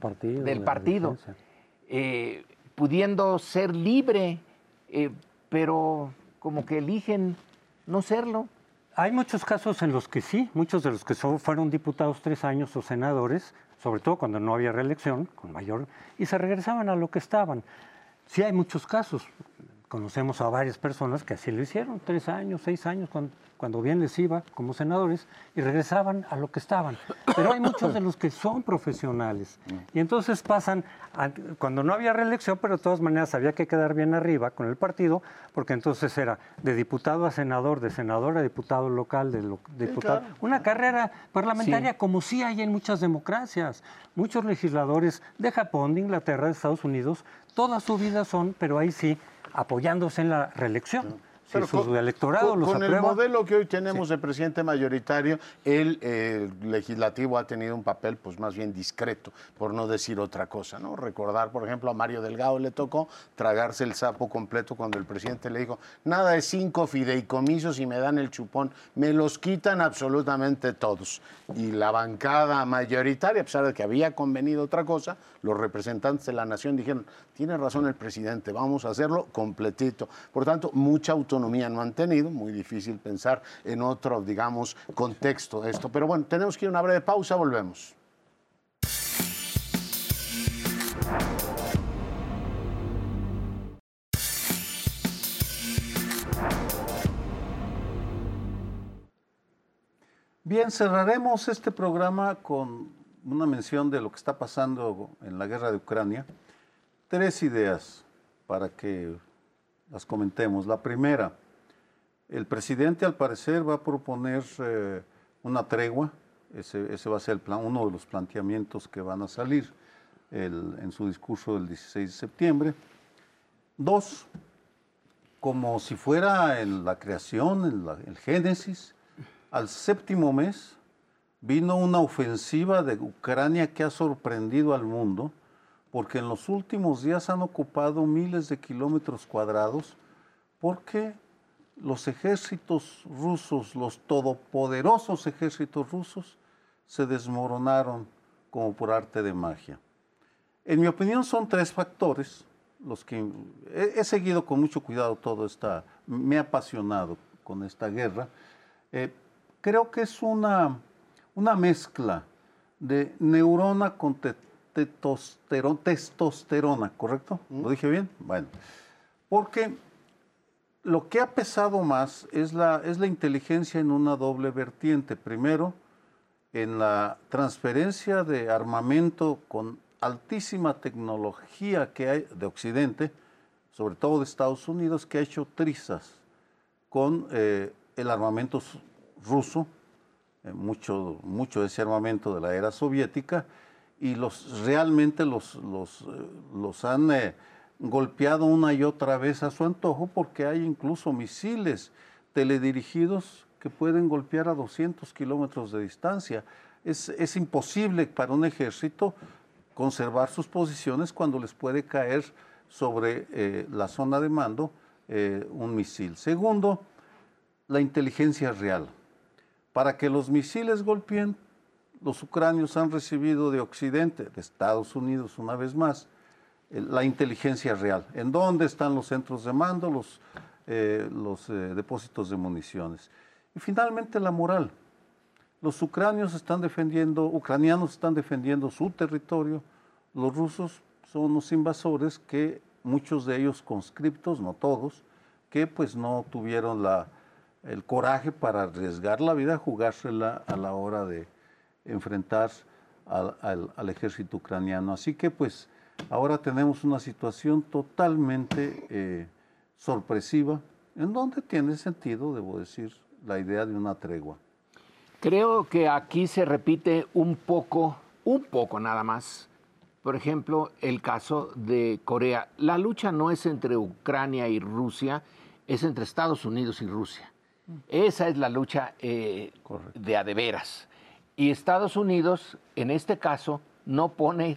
partido. Del partido pudiendo ser libre, eh, pero como que eligen no serlo. Hay muchos casos en los que sí, muchos de los que fueron diputados tres años o senadores, sobre todo cuando no había reelección, con mayor, y se regresaban a lo que estaban. Sí hay muchos casos, conocemos a varias personas que así lo hicieron, tres años, seis años, cuando, cuando bien les iba como senadores y regresaban a lo que estaban. Pero hay muchos de los que son profesionales y entonces pasan, cuando no había reelección, pero de todas maneras había que quedar bien arriba con el partido, porque entonces era de diputado a senador, de senador a diputado local, de diputado. Una carrera parlamentaria como sí hay en muchas democracias. Muchos legisladores de Japón, de Inglaterra, de Estados Unidos, toda su vida son, pero ahí sí, apoyándose en la reelección si su electorado con, los con el modelo que hoy tenemos de presidente mayoritario, el, eh, legislativo ha tenido un papel pues más bien discreto, por no decir otra cosa, ¿no? Recordar, por ejemplo, a Mario Delgado le tocó tragarse el sapo completo cuando el presidente le dijo, nada de cinco fideicomisos y me dan el chupón, me los quitan absolutamente todos. Y la bancada mayoritaria, a pesar de que había convenido otra cosa, los representantes de la nación dijeron, tiene razón el presidente, vamos a hacerlo completito. Por tanto, mucha autonomía no han tenido, muy difícil pensar en otro, digamos, contexto esto. Pero bueno, tenemos que ir a una breve pausa, volvemos. Bien, cerraremos este programa con una mención de lo que está pasando en la guerra de Ucrania. Tres ideas para que las comentemos. La primera, el presidente al parecer va a proponer eh, una tregua, ese, va a ser el plan, uno de los planteamientos que van a salir en su discurso del 16 de septiembre. Dos, como si fuera en la creación, en el Génesis, al séptimo mes vino una ofensiva de Ucrania que ha sorprendido al mundo, porque en los últimos días han ocupado miles de kilómetros cuadrados, porque los ejércitos rusos, los todopoderosos ejércitos rusos, se desmoronaron como por arte de magia. En mi opinión son tres factores los que he, seguido con mucho cuidado todo esta, me ha apasionado con esta guerra. Eh, creo que es una, una mezcla de neurona con testosterona, ¿correcto? ¿Lo dije bien? Bueno, porque lo que ha pesado más es la, es la inteligencia en una doble vertiente. Primero, en la transferencia de armamento con altísima tecnología que hay de Occidente, sobre todo de Estados Unidos, que ha hecho trizas con eh, el armamento ruso, eh, mucho, mucho de ese armamento de la era soviética, y los, realmente los, los, eh, han eh, golpeado una y otra vez a su antojo porque hay incluso misiles teledirigidos que pueden golpear a 200 kilómetros de distancia. Es, es, imposible para un ejército conservar sus posiciones cuando les puede caer sobre la zona de mando un misil. Segundo, la inteligencia real. Para que los misiles golpeen, los ucranios han recibido de Occidente, de Estados Unidos una vez más, la inteligencia real. ¿En dónde están los centros de mando, los, eh, eh, depósitos de municiones? Y finalmente la moral. Los ucranios están defendiendo, ucranianos están defendiendo su territorio, los rusos son unos invasores que muchos de ellos conscriptos, no todos, que pues no tuvieron el coraje para arriesgar la vida, jugársela a la hora de enfrentar al, ejército ucraniano. Así que pues ahora tenemos una situación totalmente eh, sorpresiva, en donde tiene sentido, debo decir, la idea de una tregua. Creo que aquí se repite un poco, un poco nada más. Por ejemplo, el caso de Corea. La lucha no es entre Ucrania y Rusia, es entre Estados Unidos y Rusia. Esa es la lucha eh, de adeveras. Y Estados Unidos, en este caso, no pone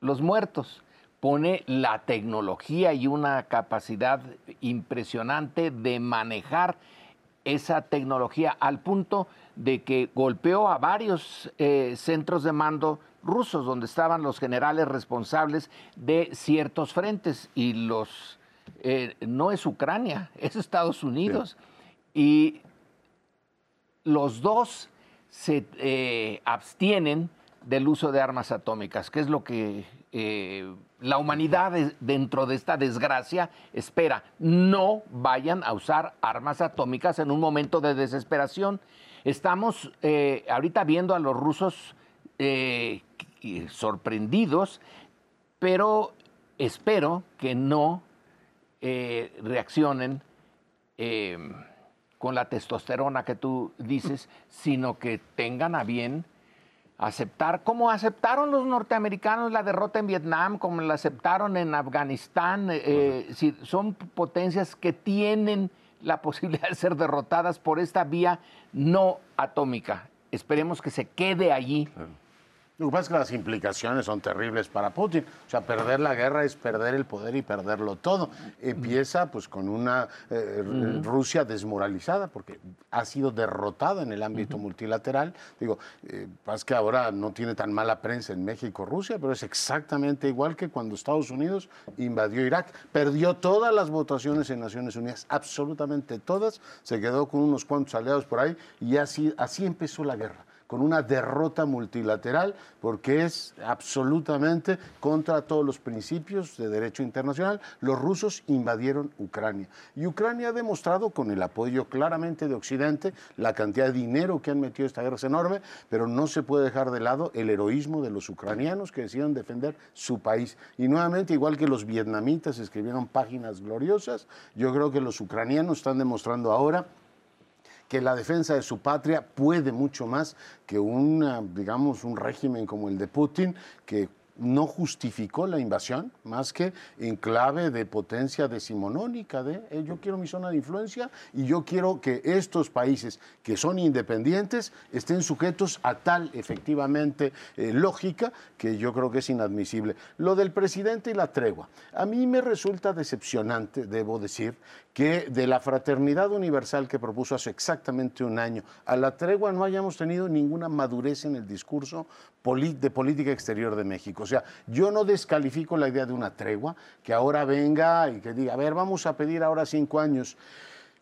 los muertos, pone la tecnología y una capacidad impresionante de manejar esa tecnología al punto de que golpeó a varios eh, centros de mando rusos donde estaban los generales responsables de ciertos frentes y los eh, no es Ucrania, es Estados Unidos. Y los dos se eh, abstienen del uso de armas atómicas, que es lo que eh, la humanidad dentro de esta desgracia espera. No vayan a usar armas atómicas en un momento de desesperación. Estamos eh, ahorita viendo a los rusos sorprendidos, pero espero que no reaccionen con la testosterona que tú dices, sino que tengan a bien aceptar, como aceptaron los norteamericanos la derrota en Vietnam, como la aceptaron en Afganistán, eh, eh, son potencias que tienen la *laughs* posibilidad de ser derrotadas por esta vía no atómica. Esperemos que se quede allí. Lo que pasa es que las implicaciones son terribles para Putin. O sea, perder la guerra es perder el poder y perderlo todo. Empieza pues con una eh, Rusia desmoralizada porque ha sido derrotada en el ámbito multilateral. Digo, eh, es que ahora no tiene tan mala prensa en México Rusia, pero es exactamente igual que cuando Estados Unidos invadió Irak. Perdió todas las votaciones en Naciones Unidas, absolutamente todas. Se quedó con unos cuantos aliados por ahí y así, así empezó la guerra con una derrota multilateral, porque es absolutamente contra todos los principios de derecho internacional. Los rusos invadieron Ucrania. Y Ucrania ha demostrado, con el apoyo claramente de Occidente, la cantidad de dinero que han metido esta guerra es enorme, pero no se puede dejar de lado el heroísmo de los ucranianos que decían defender su país. Y nuevamente, igual que los vietnamitas escribieron páginas gloriosas, yo creo que los ucranianos están demostrando ahora que la defensa de su patria puede mucho más que un, digamos, un régimen como el de Putin, que no justificó la invasión más que en clave de potencia decimonónica, de eh, yo quiero mi zona de influencia y yo quiero que estos países que son independientes estén sujetos a tal efectivamente eh, lógica que yo creo que es inadmisible. Lo del presidente y la tregua. A mí me resulta decepcionante, debo decir, que de la fraternidad universal que propuso hace exactamente un año a la tregua no hayamos tenido ninguna madurez en el discurso de política exterior de México. O sea, yo no descalifico la idea de una tregua, que ahora venga y que diga, a ver, vamos a pedir ahora cinco años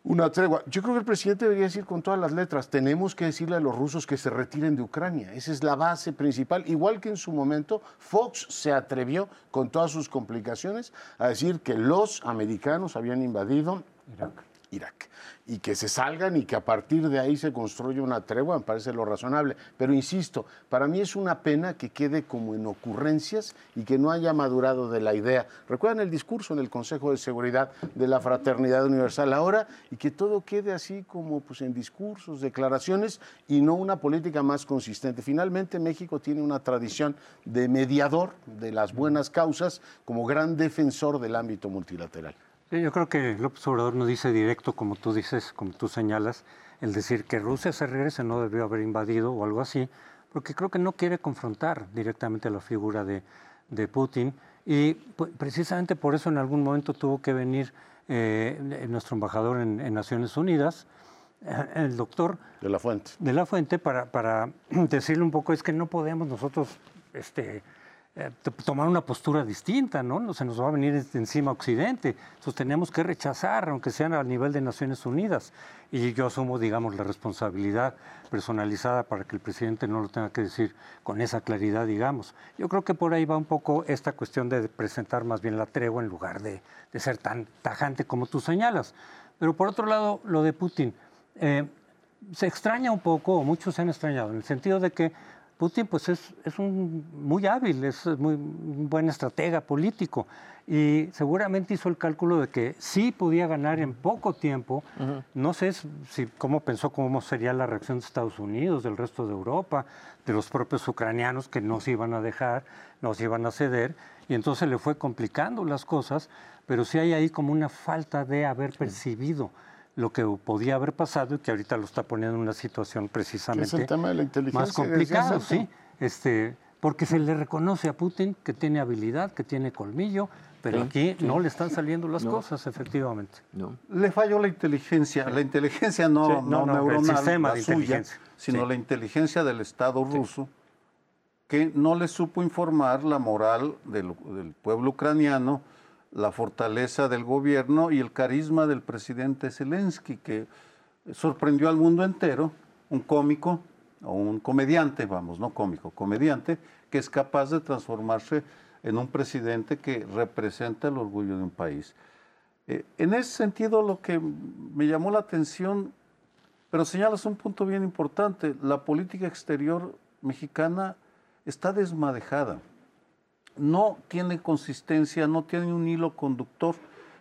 una tregua. Yo creo que el presidente debería decir con todas las letras, tenemos que decirle a los rusos que se retiren de Ucrania. Esa es la base principal. Igual que en su momento Fox se atrevió, con todas sus complicaciones, a decir que los americanos habían invadido Irak. Irak y que se salgan y que a partir de ahí se construya una tregua, me parece lo razonable. Pero insisto, para mí es una pena que quede como en ocurrencias y que no haya madurado de la idea. Recuerdan el discurso en el Consejo de Seguridad de la Fraternidad Universal ahora y que todo quede así como pues, en discursos, declaraciones y no una política más consistente. Finalmente México tiene una tradición de mediador de las buenas causas como gran defensor del ámbito multilateral. Yo creo que López Obrador no dice directo, como tú dices, como tú señalas, el decir que Rusia se regrese no debió haber invadido o algo así, porque creo que no quiere confrontar directamente la figura de, Putin. Y pues, precisamente por eso en algún momento tuvo que venir eh, nuestro embajador en, Naciones Unidas, eh, el doctor de la Fuente, de la Fuente para, para *clears throat* decirle un poco es que no podemos nosotros este, eh, tomar una postura distinta, ¿no? Se nos va a venir encima Occidente. Entonces tenemos que rechazar, aunque sean a nivel de Naciones Unidas. Y yo asumo, digamos, la responsabilidad personalizada para que el presidente no lo tenga que decir con esa claridad, digamos. Yo creo que por ahí va un poco esta cuestión de presentar más bien la tregua en lugar de, ser tan tajante como tú señalas. Pero por otro lado, lo de Putin. Eh, se extraña un poco, o muchos se han extrañado, en el sentido de que Putin pues es, es un muy hábil, es muy un buen estratega político. Y seguramente hizo el cálculo de que sí podía ganar en poco tiempo. No sé si cómo pensó cómo sería la reacción de Estados Unidos, del resto de Europa, de los propios ucranianos que no se iban a dejar, no se iban a ceder. Y entonces le fue complicando las cosas, pero sí hay ahí como una falta de haber percibido lo que podía haber pasado y que ahorita lo está poniendo en una situación precisamente el tema de la inteligencia más complicada, sí, este, porque se le reconoce a Putin que tiene habilidad, que tiene colmillo, pero aquí no le están saliendo las cosas, efectivamente. No. Le falló la inteligencia, la inteligencia no, no, neuronal, sistema de suya, sino la inteligencia del Estado ruso, que no le supo informar la moral del, del pueblo ucraniano, la fortaleza del gobierno y el carisma del presidente Zelensky, que sorprendió al mundo entero, un cómico o un comediante, vamos, no cómico, comediante, que es capaz de transformarse en un presidente que representa el orgullo de un país. Eh, en ese sentido, lo que me llamó la atención, pero señalas un punto bien importante, la política exterior mexicana está desmadejada no tiene consistencia, no tiene un hilo conductor,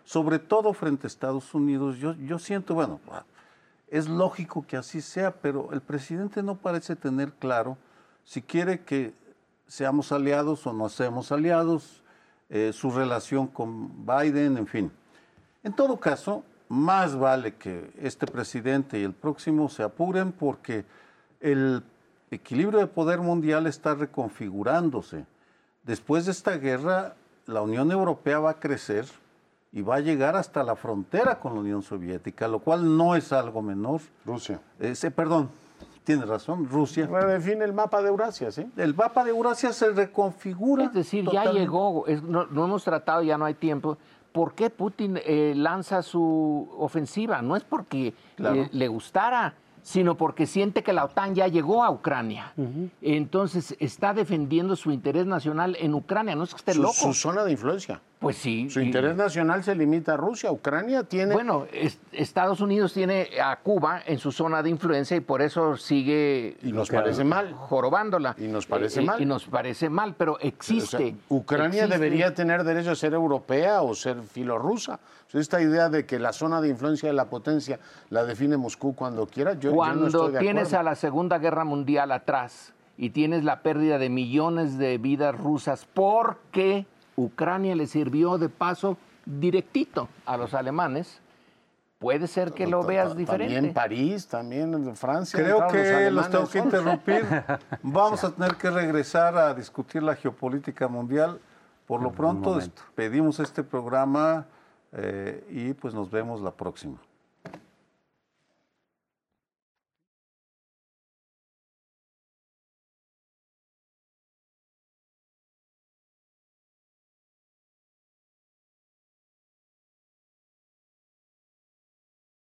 sobre todo frente a Estados Unidos. Yo, yo siento, bueno, es lógico que así sea, pero el presidente no parece tener claro si quiere que seamos aliados o no seamos aliados, eh, su relación con Biden, en fin. En todo caso, más vale que este presidente y el próximo se apuren porque el equilibrio de poder mundial está reconfigurándose. Después de esta guerra, la Unión Europea va a crecer y va a llegar hasta la frontera con la Unión Soviética, lo cual no es algo menor. Rusia. Ese, perdón, tiene razón, Rusia. Redefine el mapa de Eurasia, ¿sí? El mapa de Eurasia se reconfigura. Es decir, ya llegó, es- no, no hemos tratado, ya no hay tiempo. ¿Por qué Putin eh, lanza su ofensiva? No es porque Claro. eh, le gustara, sino porque siente que la OTAN ya llegó a Ucrania. Entonces está defendiendo su interés nacional en Ucrania. No es que esté Su, loco. su zona de influencia. Pues sí. Su y- interés nacional se limita a Rusia. Ucrania tiene... Bueno, es- Estados Unidos tiene a Cuba en su zona de influencia y por eso sigue y nos parece mal. jorobándola. Y nos parece Eh, mal. Y nos parece mal, pero O sea, existe. Ucrania existe. debería tener derecho a ser europea o ser filorrusa. O sea, esta idea de que la zona de influencia de la potencia la define Moscú cuando quiera, yo, yo no Cuando estoy de tienes acuerdo. a la Segunda Guerra Mundial atrás y tienes la pérdida de millones de vidas rusas porque Ucrania le sirvió de paso directito a los alemanes, puede ser que lo veas diferente. También París, también Francia. Creo que los tengo que interrumpir. *laughs* Vamos a tener que regresar a discutir la geopolítica mundial. Por lo pronto, pedimos este programa eh, y pues nos vemos la próxima.